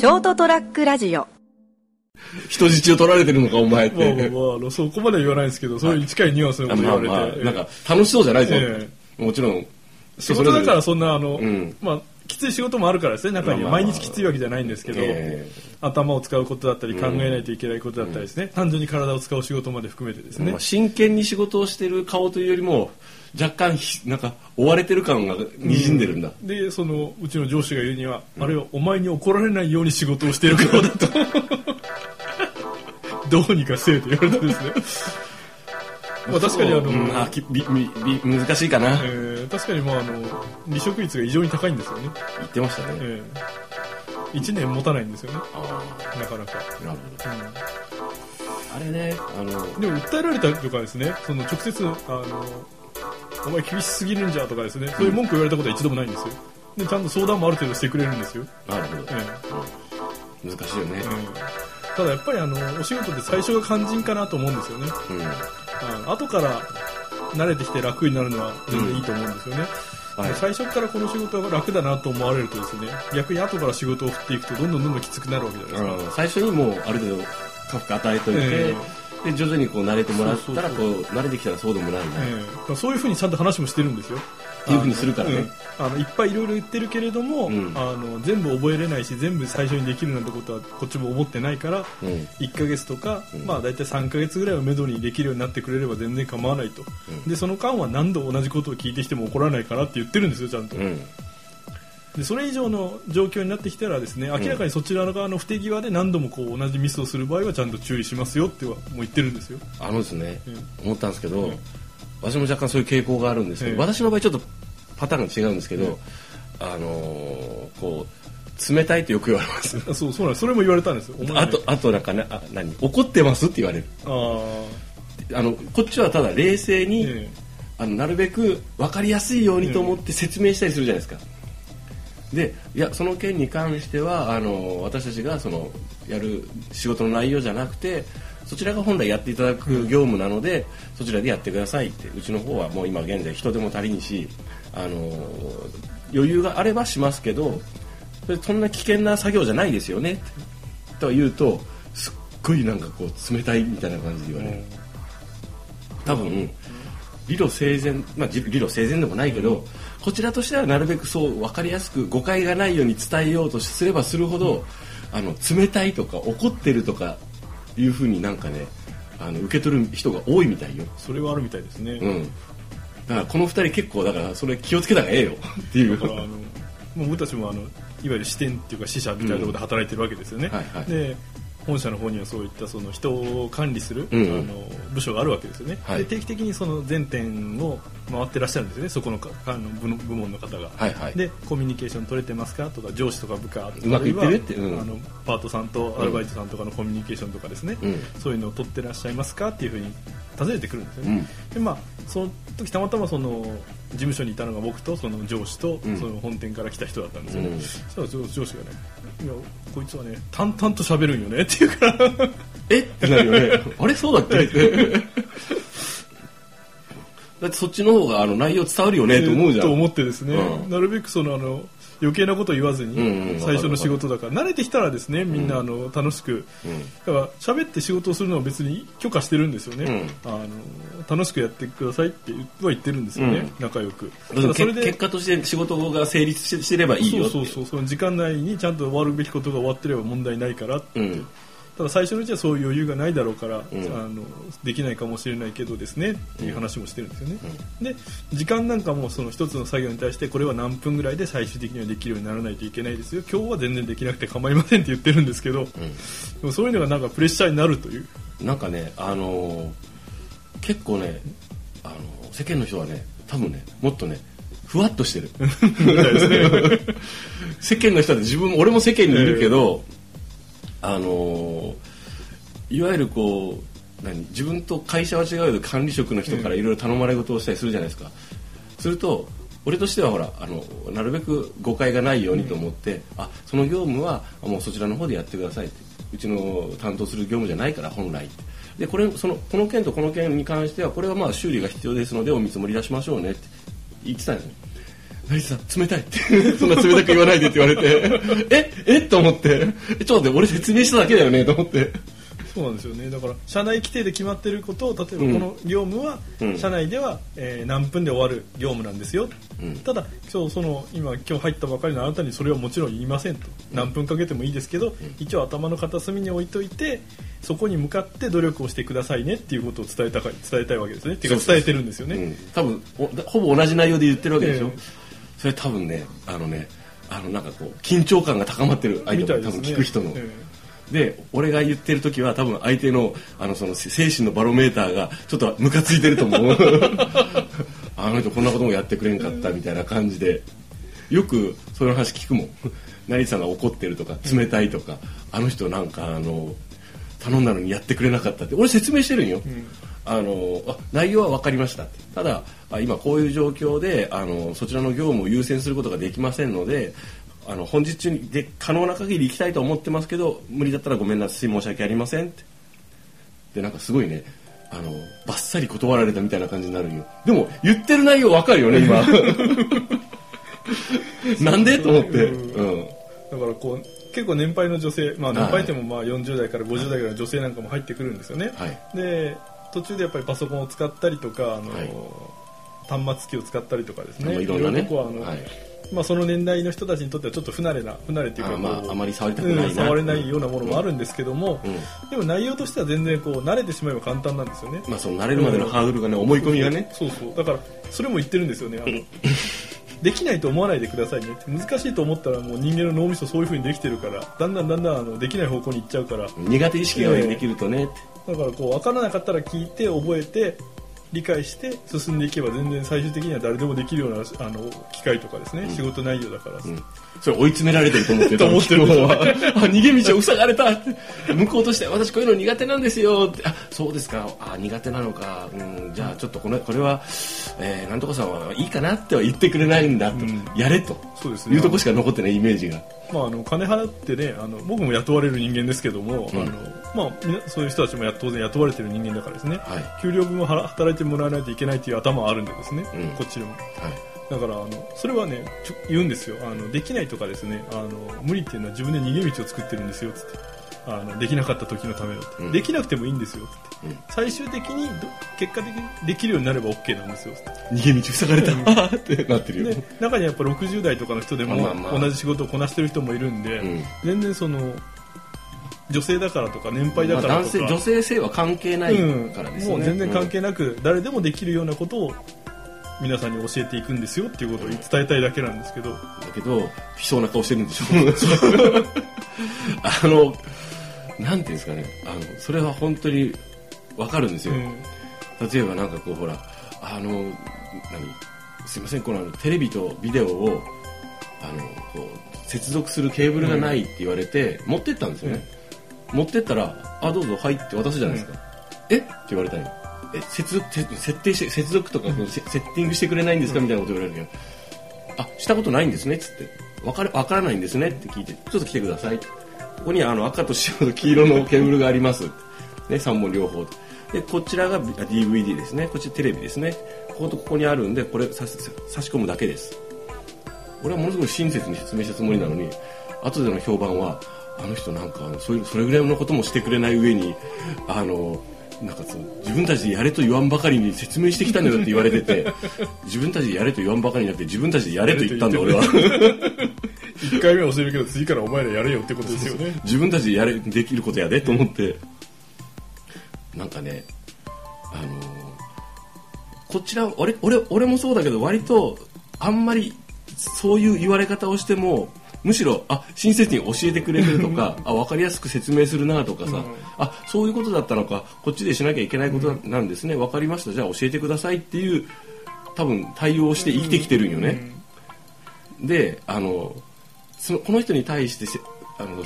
ショートトラックラジオ人質を取られてるのかお前っまあまあて。まああの、そこまでは言わないですけど、そういう近いニュアンスのこと言まあわれて。まあ、ええなんか楽しそうじゃないぞ。えもちろん。仕事だからそんな、あの、うんまあ、きつい仕事もあるからですね、中には。まあまあ毎日きついわけじゃないんですけど、え頭を使うことだったり、考えないといけないことだったりですね、単純に体を使う仕事まで含めてですねまあ、。真剣に仕事をしてる顔というよりも、若干ひ、なんか、追われてる感が滲んでるんだ。で、その、うちの上司が言うには、あれはお前に怒られないように仕事をしている顔だと。どうにかせえと言われてですね。まあ確かにあの、うんあきびびび難しいかな。えー確かにまああの離職率が異常に高いんですよね、言ってましたね。えー、1年持たないんですよねあなかなか、あ、なるほど。うあれね、あの、ん、でも訴えられたりとかですねその直接あのお前厳しすぎるんじゃとかですね。そういう文句言われたことは一度もないんですよ。でちゃんと相談もある程度してくれるんですよ、なるほど。え。うん。難しいよね。ただやっぱりあのお仕事って最初が肝心かなと思うんですよね。うん。後から慣れてきて楽になるのは全然いいと思うんですよね、はい。最初からこの仕事が楽だなと思われるとですね逆に後から仕事を振っていくとどんどんどんどんきつくなるわけじゃないですか、うん。最初にもうある程度負荷与えといて、えで徐々にこう慣れてもらったらそうこう慣れてきたらそうでもないな、ええ。そういうふうにちゃんと話もしてるんですよ。いうふうにするからね。あのいっぱいいろいろ言ってるけれども、うん。あの全部覚えれないし全部最初にできるなんてことはこっちも思ってないからうん。1ヶ月とか、うん。まあ大体3ヶ月ぐらいをめどにできるようになってくれれば全然構わないと、うん。でその間は何度同じことを聞いてきても怒らないからって言ってるんですよちゃんと、うんでそれ以上の状況になってきたらですね明らかにそちら側の不手際で何度もこう同じミスをする場合はちゃんと注意しますよってはもう言ってるんですよ、あのですね、うん思ったんですけど、うん。私も若干そういう傾向があるんですけど、ええ。私の場合ちょっとパターンが違うんですけど、あのーこう冷たいってよく言われます。あそうそうなんそれも言われたんですよ。あとあとなんかねあ何？怒ってますって言われる。ああのこっちはただ冷静に、え。あのなるべく分かりやすいようにと思って説明したりするじゃないですか。でいやその件に関してはあの私たちがそのやる仕事の内容じゃなくてそちらが本来やっていただく業務なので、そちらでやってくださいってうちの方はもう今現在人手も足りんしあの余裕があればしますけどそれそんな危険な作業じゃないですよねとは言うとすっごいなんかこう冷たいみたいな感じで言われる。多分理路整然まあじ理路整然でもないけど、こちらとしてはなるべくそう分かりやすく誤解がないように伝えようとすればするほど、あの冷たいとか怒ってるとかいうふうになんかねあの受け取る人が多いみたいよ。それはあるみたいですね、うん。だからこの二人結構だからそれ気をつけた方がええよっていう。だからあのもう僕たちもあのいわゆる支店っていうか支社みたいなところで働いてるわけですよね、はいはいで本社の方にはそういったその人を管理する、うん。あの部署があるわけですよね、はい。で定期的にその全店を回ってらっしゃるんですよね。そこのかあの部門の方が、はいはい。でコミュニケーション取れてますかとか上司とか部下とかうまくいってるあるいはってうん。あのパートさんとアルバイトさんとかのコミュニケーションとかですね、うん。そういうのを取ってらっしゃいますかっていうふうに尋ねてくるんですよね、うん。でまあその時たまたまその事務所にいたのが僕とその上司とうん。その本店から来た人だったんですよね、うん。そしたら上上司がね「いやこいつはね淡々と喋るんよね」って言うから。え？ってなるよね。あれ？そうだっけ？って。だってそっちの方があの内容伝わるよねと思うじゃん。と思ってですね、うん。なるべくそのあの余計なこと言わずに、最初の仕事だから。慣れてきたらですねみんなあの楽しく、だから喋って仕事をするのは別に許可してるんですよね、あの楽しくやってくださいっては言ってるんですよね、うん。仲良く。だからけ結果として仕事が成立してればいいよそうそうそうその時間内にちゃんと終わるべきことが終わってれば問題ないからって、うんただ最初のうちはそういう余裕がないだろうから、ん。あのできないかもしれないけどですねっていう話もしてるんですよね、で時間なんかもその一つの作業に対してこれは何分ぐらいで最終的にはできるようにならないといけないですよ。今日は全然できなくて構いませんって言ってるんですけど、でもそういうのがなんかプレッシャーになるという。なんかねあのー結構ねあのー世間の人はね多分ねもっとねふわっとしてる。世間の人は自分俺も世間にいるけど、あのーいわゆるこう何自分と会社は違うけど管理職の人からいろいろ頼まれ事をしたりするじゃないですか、すると俺としてはほらあのなるべく誤解がないようにと思って、あその業務はもうそちらの方でやってくださいってうちの担当する業務じゃないから本来。でこれそのこの件とこの件に関してはこれはまあ修理が必要ですのでお見積もり出しましょうねって言ってたんですよ成田さん冷たいって。そんな冷たく言わないでって言われて。ええと思って。えちょっと待って俺説明しただけだよねと思って。そうなんですよね。だから社内規定で決まってることを例えばこの業務はうん。社内では、えー何分で終わる業務なんですよ、うん。ただ今日その今今日入ったばかりのあなたにそれはもちろん言いませんと。何分かけてもいいですけど、一応頭の片隅に置いといてそこに向かって努力をしてくださいねっていうことを伝えたか伝えたいわけですね。っていうか伝えてるんですよね、うん、多分おほぼ同じ内容で言ってるわけでしょ、ええそれ多分ねあのねあのなんかこう緊張感が高まってる相手もね。分聞く人の、えで俺が言ってる時は多分相手のあのその精神のバロメーターがちょっとムカついてると思う。あの人こんなこともやってくれんかったみたいな感じで。よくそういう話聞くもん。成田さんが怒ってるとか冷たいとか、あの人なんかあの頼んだのにやってくれなかったって。俺説明してるんよ、あのあ内容は分かりましたただあ今こういう状況であのそちらの業務を優先することができませんのであの本日中にで可能な限り行きたいと思ってますけど無理だったらごめんなさい申し訳ありませんって。でなんかすごいねあのバッサリ断られたみたいな感じになるんよ。でも言ってる内容分かるよね今。なんで？と思って、うん、だからこう結構年配の女性、まあ、年配ってもまあ40代から50代ぐらいの女性なんかも入ってくるんですよね、はい。で途中でやっぱりパソコンを使ったりとかあの、はい。端末機を使ったりとかですね。いろんなね。あの、はい。まあ、その年代の人たちにとってはちょっと不慣れな不慣れっていうかあまああまり触りたくないな。うん触れないようなものもあるんですけども、うんでも内容としては全然こう慣れてしまえば簡単なんですよね。まあその慣れるまでのハードルがね思い込みがね。そうそう。だからそれも言ってるんですよね。あの できないと思わないでくださいね。難しいと思ったらもう人間の脳みそそういう風にできてるからだんだんだんだんあのできない方向に行っちゃうから。苦手意識ができるとね。ってだからこう分からなかったら聞いて覚えて理解して進んでいけば全然最終的には誰でもできるようなあの機会とかですね、仕事内容だから、うん。それ追い詰められてると思ってる と思ってる方は。あ逃げ道を塞がれた。向こうとして私こういうの苦手なんですよって。あそうですか。あ苦手なのか、うん、じゃあちょっとこのこれは、えーなんとかさんはいいかなっては言ってくれないんだと、うん。やれと。そうですね。いうとこしか残ってないイメージがまあ、あの金払ってねあの僕も雇われる人間ですけども、うん。あのまあ、そういう人たちもや当然雇われてる人間だからですね、はい。給料分を払働いてもらわないといけないっていう頭はあるんでですね、うん。こっちでも。はい。だからあのそれはねちょ言うんですよ。あのできないとかですね。あの無理っていうのは自分で逃げ道を作ってるんですよつってあのできなかった時のためのって、うん。できなくてもいいんですよつって、うん。最終的にど結果的にできるようになれば OK なんですよ逃げ道塞がれた。ってなってるよ、で中にはやっぱ60代とかの人でもまあまあ同じ仕事をこなしてる人もいるんで、うん。全然その女性だからとか年配だまあ、からとか、男性女性性は関係ないうん。からですね、もう全然関係なく、誰でもできるようなことを皆さんに教えていくんですよっていうことを伝えたいだけなんですけど、だけど悲壮な顔してるんでしょ あのなんていうんですかね。あのそれは本当にわかるんですよ、うん。例えばなんかこうほらあの何？すいませんこのテレビとビデオをあのこう接続するケーブルがないって言われて、持ってったんですよね、持ってったら「あどうぞはい」って渡すじゃないですか「え？っ?」て言われたんよえ接続て設定して接続とか、セセッティングしてくれないんですかみたいなこと言われるけどあしたことないんですねっつって。わかるわからないんですねって聞いてちょっと来てくださいここにあの赤と白と黄色のケーブルがあります。ね3本両方。でこちらが DVD ですね。こっちテレビですね。こことここにあるんでこれ差し込むだけです。俺はものすごい親切に説明したつもりなのに後での評判はあの人なんかそういうそれぐらいのこともしてくれない上にあのなんかそう自分たちでやれと言わんばかりに説明してきたんだよって言われてて自分たちでやれと言わんばかりになって自分たちでやれと言ったんだ俺は。1回目は教えるけど次からお前らやれよってことですよね。自分たちでやれできることやでと思って。なんかねあのーこちら俺俺俺もそうだけど割とあんまりそういう言われ方をしてもむしろあ親切に教えてくれてるとか あ分かりやすく説明するなとかさ、うん。あそういうことだったのか。こっちでしなきゃいけないことなんですね、分かりました。じゃあ教えてくださいっていう多分対応をして生きてきてるんよね、であのそのこの人に対してせあの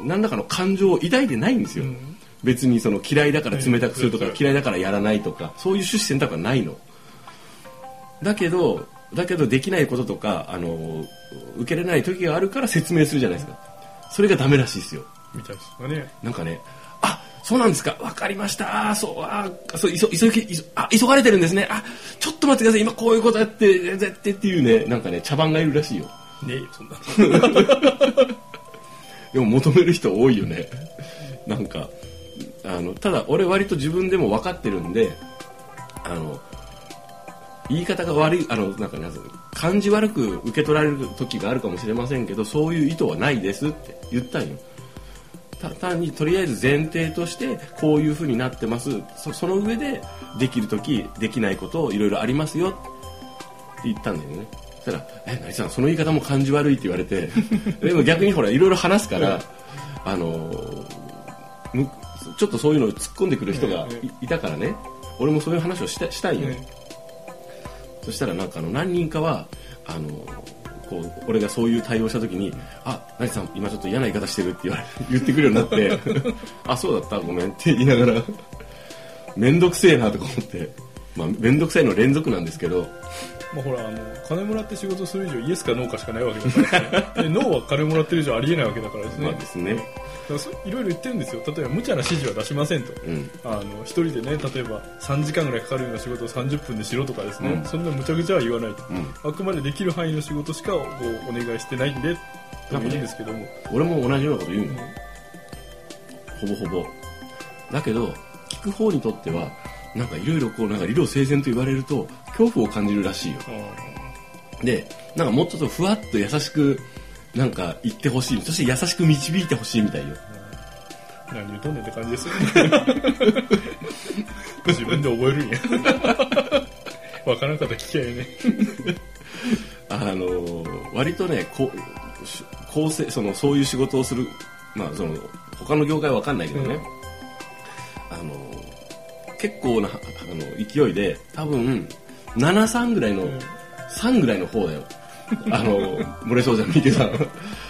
何らかの感情を抱いてないんですよ、うん。別にその嫌いだから冷たくするとかはい嫌いだからやらないとかそういう趣旨選択はないの。だけどだけどできないこととかあの受けれない時があるから説明するじゃないですか。それがダメらしいですよ。みたいですかね。なんかねあそうなんですか。わかりました。あーそうあーそう急急ぎ急あ急がれてるんですね。あちょっと待ってください。今こういうことやって絶対っていうねなんかね茶番がいるらしいよねえよそんな。でも求める人多いよね。なんかあのただ俺割と自分でも分かってるんであの言い方が悪いあのなんかなん感じ悪く受け取られる時があるかもしれませんけどそういう意図はないですって言ったんよ。た単にとりあえず前提としてこういう風になってます。そその上でできる時できないこといろいろありますよって言ったんだよね。したら「え成さんその言い方も感じ悪い」って言われて でも逆にほらいろいろ話すから、あのむちょっとそういうのを突っ込んでくる人がい,、いたからね。俺もそういう話をしたしたいよ、そしたらなんかあの何人かはあのこう俺がそういう対応した時に「あ成さん今ちょっと嫌な言い方してる」って言われ 言ってくるようになって「あそうだったごめん」って言いながら面倒くせえなとか思ってまあ面倒くさいの連続なんですけどまあほらあの金もらって仕事する以上イエスかノーかしかないわけだから。ねでノーは金もらってる以上ありえないわけだからですね,、まあですね。だからそいろいろ言ってるんですよ。例えば無茶な指示は出しませんと、うん。あの一人でね例えば3時間ぐらいかかるような仕事を30分でしろとかですね、うん。そんな無茶苦茶は言わないと、うん。あくまでできる範囲の仕事しかこうお願いしてないんでともいいんですけども、俺も同じようなこと言うん。よほぼほぼ。だけど聞く方にとってはなんかいろいろこうなんか理路整然と言われると恐怖を感じるらしいよ。でなんかもうちょっとふわっと優しくなんか言ってほしい。そして優しく導いてほしいみたいよ。何言うとんねんって感じですよね。自分で覚えるんや。わからんかったら聞きゃええね。あのー割とねこ構成そのそういう仕事をするまあその他の業界は分かんないけどね、あのー結構なあの勢いで多分73ぐらいの、ん。3ぐらいの方だよ。あの漏れそうじゃん見てさん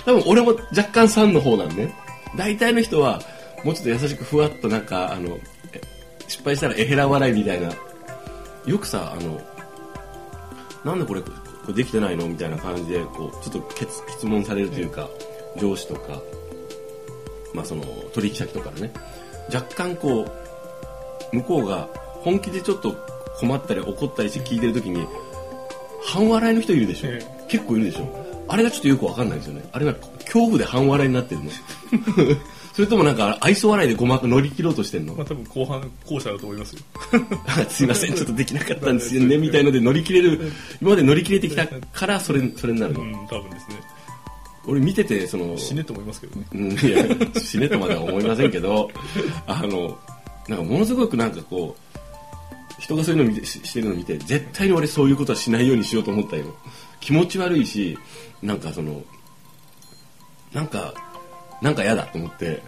多分俺も若干3の方なんね大体の人はもうちょっと優しくふわっとなんかあのえ失敗したらえへら笑いみたいな。よくさあのなんでこれこれできてないの？みたいな感じでこうちょっとけつ質問されるというか、上司とか、まあ、その取引先とかね。若干こう向こうが本気でちょっと困ったり怒ったりして聞いてる時に半笑いの人いるでしょ、え結構いるでしょ。あれがちょっとよくわかんないですよね。あれが恐怖で半笑いになってるの。それともなんか愛想笑いでごまく乗り切ろうとしてんの？まあ多分後半後者だと思いますよ。すいません。ちょっとできなかったんですよね。みたいので乗り切れる。今まで乗り切れてきたからそれそれになるの、うん多分ですね。俺見ててその死ねと思いますけどね。うんいや死ねとまでは思いませんけどあのなんかものすごくなんかこう人がそういうの見てししてるの見て絶対に俺そういうことはしないようにしようと思ったよ。気持ち悪いしなんかそのなんかなんか嫌だと思って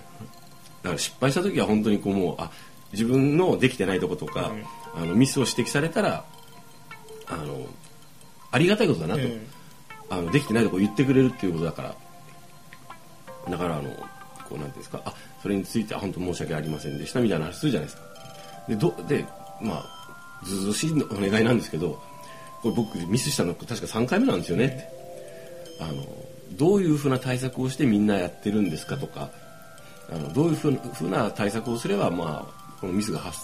だから失敗した時は本当にこうもうあ自分のできてないとことか、あのミスを指摘されたらあのありがたいことだなと、えあのできてないとこ言ってくれるっていうことだから。だからあのこうなんていうんですかあそれについては本当申し訳ありませんでしたみたいな話するじゃないですか。でどでまあずうずうしいお願いなんですけどこれ僕ミスしたの確か3回目なんですよね。ってあのどういうふうな対策をしてみんなやってるんですかとかあのどういうふうな対策をすればまあこのミスが発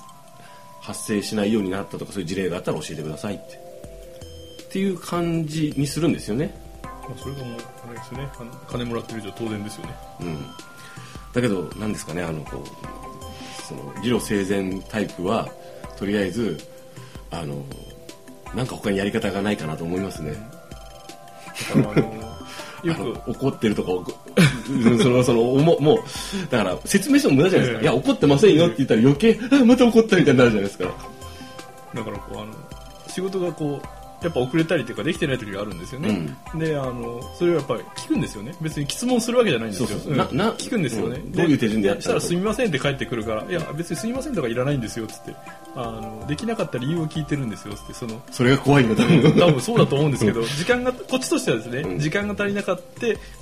発生しないようになったとかそういう事例があったら教えてくださいって。っていう感じにするんですよね。まあ、それがもうあれですよね。金もらってる以上当然ですよね。うん、だけど何ですかねあのこうその理路整然タイプはとりあえずあのなんか他にやり方がないかなと思いますね。よく。怒ってるとか そのそのおももうだから説明しても無駄じゃないですか、ええ。いや怒ってませんよって言ったら余計あまた怒ったみたいになるじゃないですか。だからこうあの仕事がこうやっぱ遅れたりというかできてない時があるんですよね、であのそれをやっぱり聞くんですよね。別に質問するわけじゃないんですよ。聞くんですよね、うん。どういう手順でやったの？したらすみませんって帰ってくるからいや別にすみませんとかいらないんですよっつって。あのできなかった理由を聞いてるんですよってその。それが怖いんだ多分。多分そうだと思うんですけど時間がこっちとしてはですね、うん。時間が足りなかった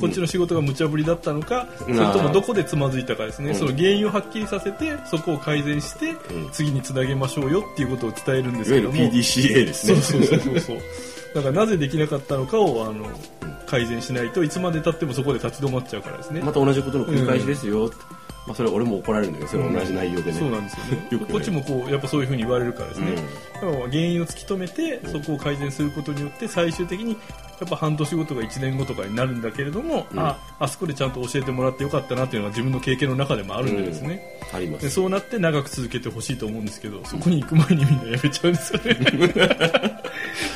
こっちの仕事が無茶ぶりだったのか、うん。それともどこでつまずいたかですね、うん。その原因をはっきりさせてそこを改善して、ん。次につなげましょうよっていうことを伝えるんですいわゆるけども PDCA ですね。そうそうそうそうそう。だからなぜできなかったのかをあの改善しないといつまでたってもそこで立ち止まっちゃうからですね、また同じことの繰り返しですよ、まあ、それ俺も怒られるんだけどそれ同じ内容でね、そうなんですよね。よくこっちもこうやっぱそういうふうに言われるからですね、うん。だから原因を突き止めてそこを改善することによって最終的にやっぱ半年後とか1年後とかになるんだけれども、うん。ああそこでちゃんと教えてもらってよかったなっていうのが自分の経験の中でもあるんでですね、ありまですそうなって長く続けてほしいと思うんですけどそこに行く前にみんなやめちゃうんですよね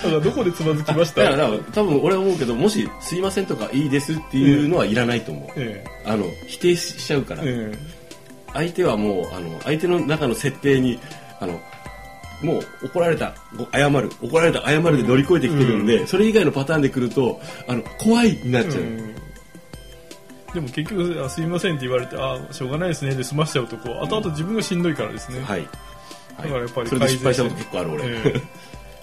だからどこでつまずきました？だから多分俺は思うけどもし「すいません」とか「いいです」っていうのはいらないと思う、えあの否定しちゃうから、ええ。相手はもうあの相手の中の設定にあのもう怒られたご謝る。怒られた謝るで乗り越えてきてるんで、それ以外のパターンで来るとあの怖いになっちゃう、えうん。でも結局あ「すいません」って言われて「あしょうがないですね」で済ましちゃうとこう後々自分がしんどいからですね、はい、だからやっぱりそれで失敗したこと結構ある俺、ええ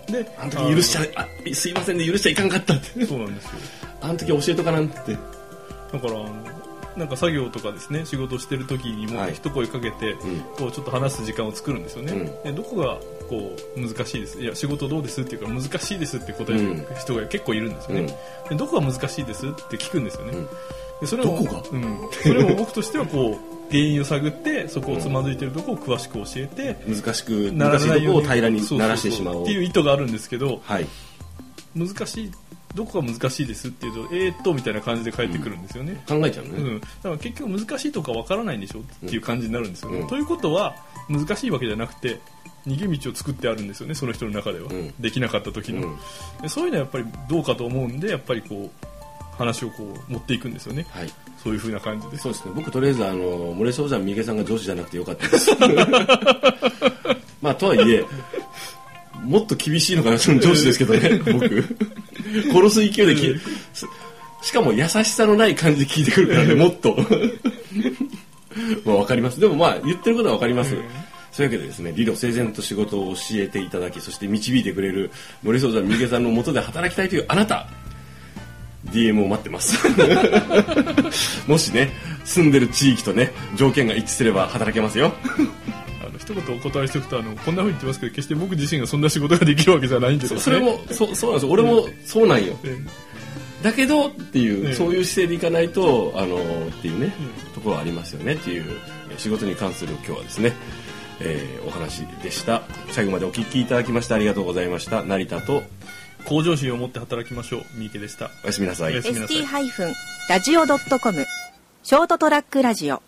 であの時許しちゃあすいませんで許しちゃいかんかったって。そうなんですよ。あの時教えとかなんって。だからあのなんか作業とかですね仕事してる時にもはい。一声かけて、ん。こうちょっと話す時間を作るんですよね、うん。でどこがこう難しいです。いや仕事どうですっていうから難しいですって答える人が結構いるんですよね、でどこが難しいですって聞くんですよね、ん。でそれをどこが？うん、それを僕としてはこう原因を探ってそこをつまずいてるところを詳しく教えて、難しくならないようにいとこを平らにならしてしまおうっていう意図があるんですけどはい。難しいどこが難しいですっていうとえーっとみたいな感じで返ってくるんですよね、考えちゃうね、うん、だから結局難しいとかわからないんでしょっていう感じになるんですよね、うん。ということは難しいわけじゃなくて逃げ道を作ってあるんですよねその人の中では、うん。できなかった時の、そういうのはやっぱりどうかと思うんでやっぱりこう話をこう持っていくんですよね。はい。そういう風な感じで。すそうですね。僕とりあえずあの漏れそうじゃん三毛さんが上司じゃなくてよかったです。まあとはいえもっと厳しいのかなその上司ですけどね僕 殺す勢いできしかも優しさのない感じで聞いてくるからねもっと。まあわかります。でもまあ言ってることはわかります、そういうわけでですね理路整然と仕事を教えていただきそして導いてくれる森総山三毛さんのもとで働きたいというあなた。DM を待ってます。もしね住んでる地域とね条件が一致すれば働けますよ一言お断りしておくとあのこんな風に言ってますけど決して僕自身がそんな仕事ができるわけじゃないんでですね。それもそそうなんですよ。俺もそうなんよ。えだけどっていう、ええ。そういう姿勢でいかないとあのっていうね、ところはありますよねっていうえ仕事に関する今日はですね、えーお話でした。最後までお聞きいただきましてありがとうございました。成田と向上心を持って働きましょう三池でした。おやすみなさい。おやすみなさい。ST-radio.com ショートトラックラジオ